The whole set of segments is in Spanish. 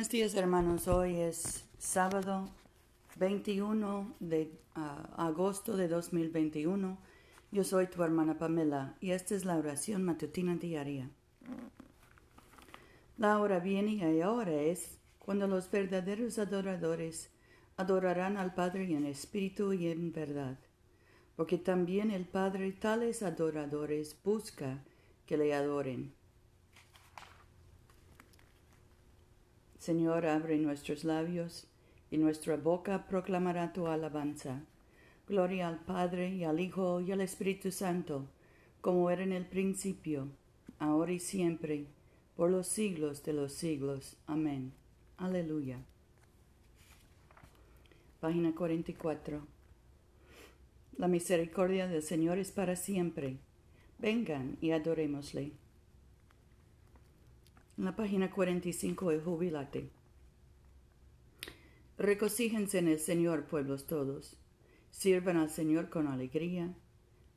Buenos días hermanos, hoy es sábado 21 de ah, agosto de 2021. Yo soy tu hermana Pamela y esta es la oración matutina diaria. La hora viene y ahora es cuando los verdaderos adoradores adorarán al Padre en espíritu y en verdad, porque también el Padre tales adoradores busca que le adoren. Señor, abre nuestros labios, y nuestra boca proclamará tu alabanza. Gloria al Padre, y al Hijo, y al Espíritu Santo, como era en el principio, ahora y siempre, por los siglos de los siglos. Amén. Aleluya. Página 44. La misericordia del Señor es para siempre. Vengan y adorémosle. En la página 45 de Jubilate. Recocíjense en el Señor, pueblos todos. Sirvan al Señor con alegría.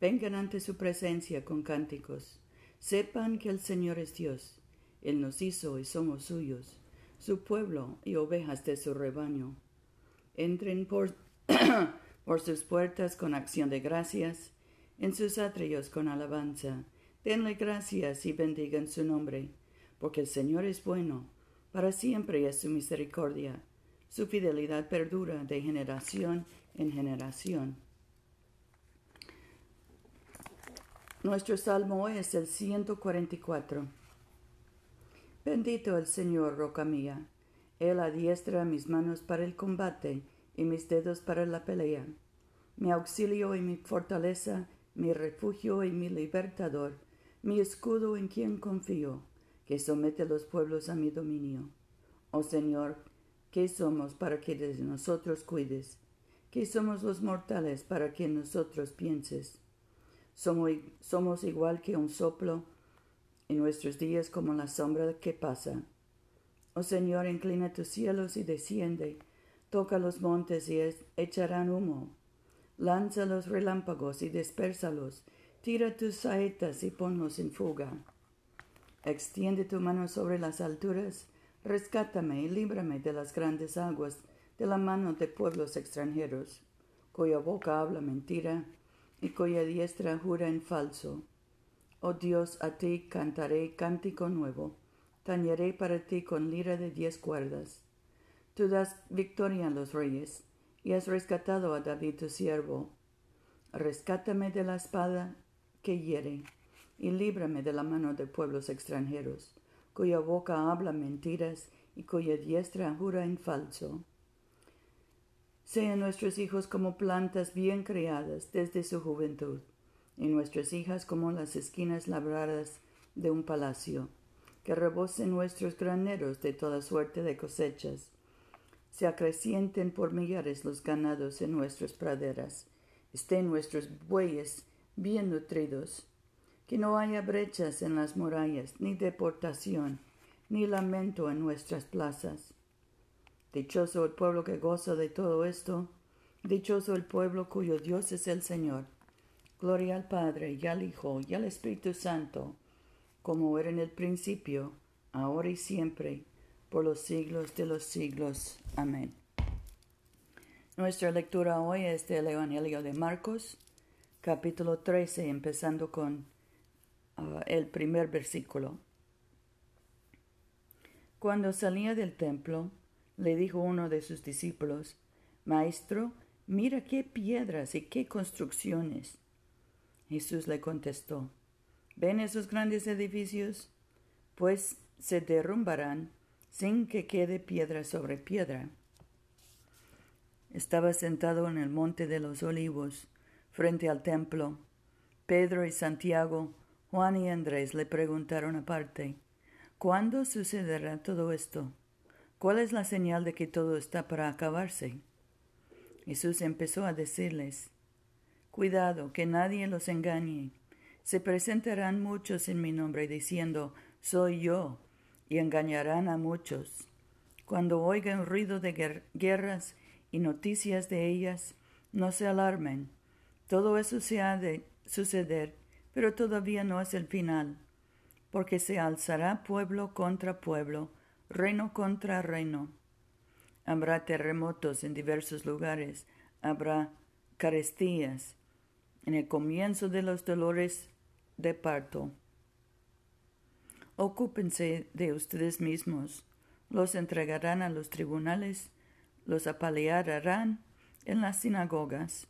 Vengan ante su presencia con cánticos. Sepan que el Señor es Dios. Él nos hizo y somos suyos, su pueblo y ovejas de su rebaño. Entren por, por sus puertas con acción de gracias, en sus atrios con alabanza. Denle gracias y bendigan su nombre porque el Señor es bueno, para siempre es su misericordia, su fidelidad perdura de generación en generación. Nuestro salmo es el 144. Bendito el Señor, roca mía. Él adiestra mis manos para el combate y mis dedos para la pelea. Mi auxilio y mi fortaleza, mi refugio y mi libertador, mi escudo en quien confío que somete los pueblos a mi dominio. Oh Señor, ¿qué somos para que de nosotros cuides? ¿Qué somos los mortales para que nosotros pienses? Somos, igual que un soplo en nuestros días como la sombra que pasa. Oh Señor, inclina tus cielos y desciende, toca los montes y echarán humo. Lanza los relámpagos y dispersalos, tira tus saetas y ponlos en fuga. Extiende tu mano sobre las alturas, rescátame y líbrame de las grandes aguas, de la mano de pueblos extranjeros, cuya boca habla mentira y cuya diestra jura en falso. Oh Dios, a ti cantaré cántico nuevo, tañeré para ti con lira de diez cuerdas. Tú das victoria a los reyes, y has rescatado a David tu siervo. Rescátame de la espada que hiere y líbrame de la mano de pueblos extranjeros, cuya boca habla mentiras y cuya diestra jura en falso. Sean nuestros hijos como plantas bien criadas desde su juventud, y nuestras hijas como las esquinas labradas de un palacio, que rebosen nuestros graneros de toda suerte de cosechas, se acrecienten por millares los ganados en nuestras praderas, estén nuestros bueyes bien nutridos, que no haya brechas en las murallas, ni deportación, ni lamento en nuestras plazas. Dichoso el pueblo que goza de todo esto, dichoso el pueblo cuyo Dios es el Señor. Gloria al Padre, y al Hijo, y al Espíritu Santo, como era en el principio, ahora y siempre, por los siglos de los siglos. Amén. Nuestra lectura hoy es del Evangelio de Marcos, capítulo 13, empezando con Ah, el primer versículo. Cuando salía del templo, le dijo uno de sus discípulos, Maestro, mira qué piedras y qué construcciones. Jesús le contestó, ¿ven esos grandes edificios? Pues se derrumbarán sin que quede piedra sobre piedra. Estaba sentado en el monte de los olivos, frente al templo. Pedro y Santiago Juan y Andrés le preguntaron aparte, ¿cuándo sucederá todo esto? ¿Cuál es la señal de que todo está para acabarse? Jesús empezó a decirles, Cuidado, que nadie los engañe. Se presentarán muchos en mi nombre diciendo, Soy yo, y engañarán a muchos. Cuando oigan ruido de guerras y noticias de ellas, no se alarmen. Todo eso se ha de suceder pero todavía no es el final, porque se alzará pueblo contra pueblo, reino contra reino. Habrá terremotos en diversos lugares, habrá carestías en el comienzo de los dolores de parto. Ocúpense de ustedes mismos, los entregarán a los tribunales, los apalearán en las sinagogas,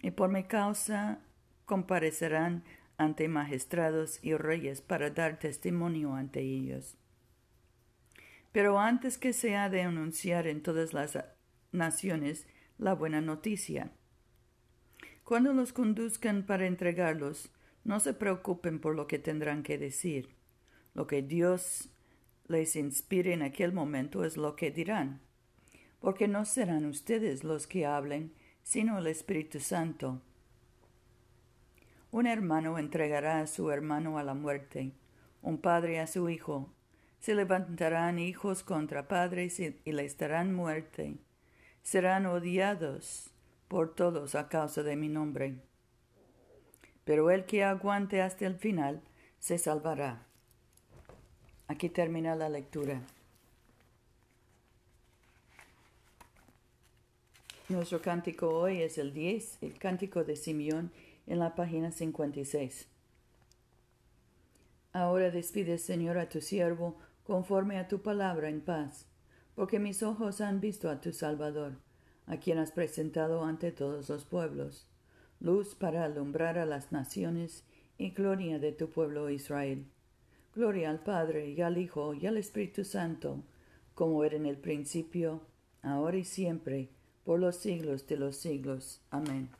y por mi causa comparecerán ante magistrados y reyes para dar testimonio ante ellos. Pero antes que se ha de anunciar en todas las naciones la buena noticia. Cuando los conduzcan para entregarlos, no se preocupen por lo que tendrán que decir. Lo que Dios les inspire en aquel momento es lo que dirán, porque no serán ustedes los que hablen, sino el Espíritu Santo. Un hermano entregará a su hermano a la muerte, un padre a su hijo. Se levantarán hijos contra padres y, les darán muerte. Serán odiados por todos a causa de mi nombre. Pero el que aguante hasta el final se salvará. Aquí termina la lectura. Nuestro cántico hoy es el 10, el cántico de Simeón en la página 56. Ahora despide, Señor, a tu siervo conforme a tu palabra en paz, porque mis ojos han visto a tu Salvador, a quien has presentado ante todos los pueblos, luz para alumbrar a las naciones y gloria de tu pueblo Israel. Gloria al Padre y al Hijo y al Espíritu Santo, como era en el principio, ahora y siempre, por los siglos de los siglos. Amén.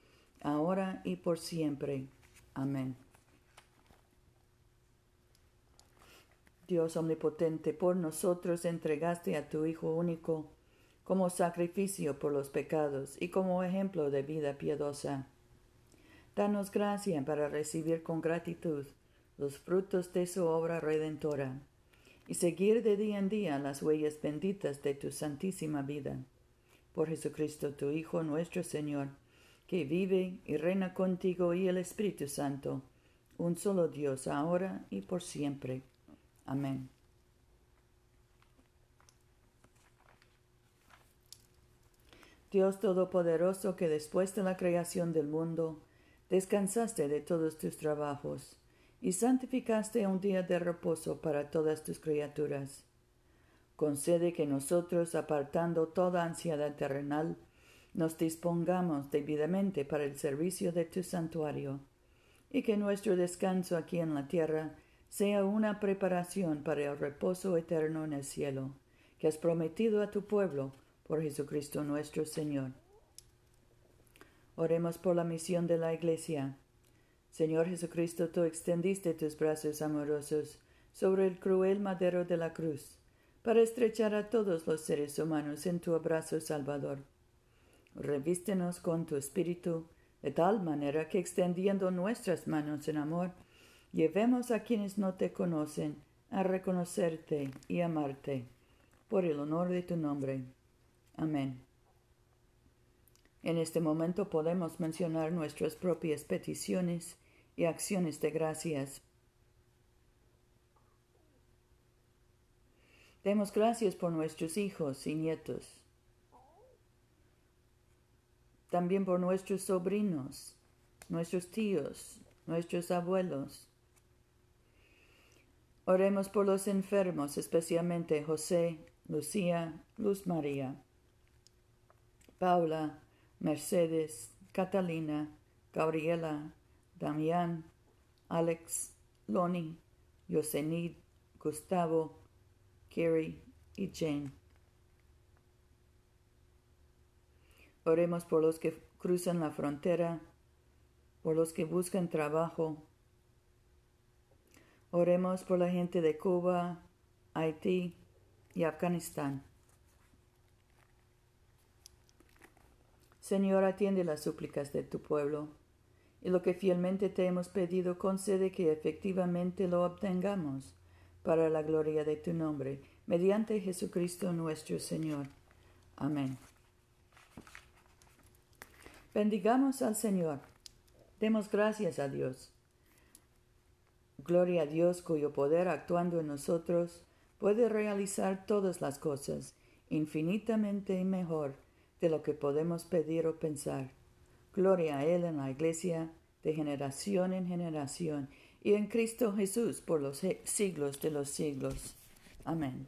ahora y por siempre. Amén. Dios omnipotente, por nosotros entregaste a tu Hijo único como sacrificio por los pecados y como ejemplo de vida piadosa. Danos gracia para recibir con gratitud los frutos de su obra redentora y seguir de día en día las huellas benditas de tu santísima vida. Por Jesucristo, tu Hijo nuestro Señor, que vive y reina contigo y el Espíritu Santo, un solo Dios, ahora y por siempre. Amén. Dios Todopoderoso, que después de la creación del mundo, descansaste de todos tus trabajos y santificaste un día de reposo para todas tus criaturas. Concede que nosotros, apartando toda ansiedad terrenal, nos dispongamos debidamente para el servicio de tu santuario, y que nuestro descanso aquí en la tierra sea una preparación para el reposo eterno en el cielo, que has prometido a tu pueblo por Jesucristo nuestro Señor. Oremos por la misión de la Iglesia. Señor Jesucristo, tú extendiste tus brazos amorosos sobre el cruel madero de la cruz, para estrechar a todos los seres humanos en tu abrazo salvador. Revístenos con tu espíritu, de tal manera que extendiendo nuestras manos en amor, llevemos a quienes no te conocen a reconocerte y amarte, por el honor de tu nombre. Amén. En este momento podemos mencionar nuestras propias peticiones y acciones de gracias. Demos gracias por nuestros hijos y nietos también por nuestros sobrinos, nuestros tíos, nuestros abuelos. Oremos por los enfermos, especialmente José, Lucía, Luz María, Paula, Mercedes, Catalina, Gabriela, Damián, Alex, Loni, Yosenid, Gustavo, Kerry y Jane. Oremos por los que cruzan la frontera, por los que buscan trabajo. Oremos por la gente de Cuba, Haití, y Afganistán. Señor, atiende las súplicas de tu pueblo, y lo que fielmente te hemos pedido concede que efectivamente lo obtengamos, para la gloria de tu nombre, mediante Jesucristo nuestro Señor. Amén. Bendigamos al Señor. Demos gracias a Dios. Gloria a Dios cuyo poder actuando en nosotros puede realizar todas las cosas infinitamente mejor de lo que podemos pedir o pensar. Gloria a Él en la Iglesia de generación en generación y en Cristo Jesús por los siglos de los siglos. Amén.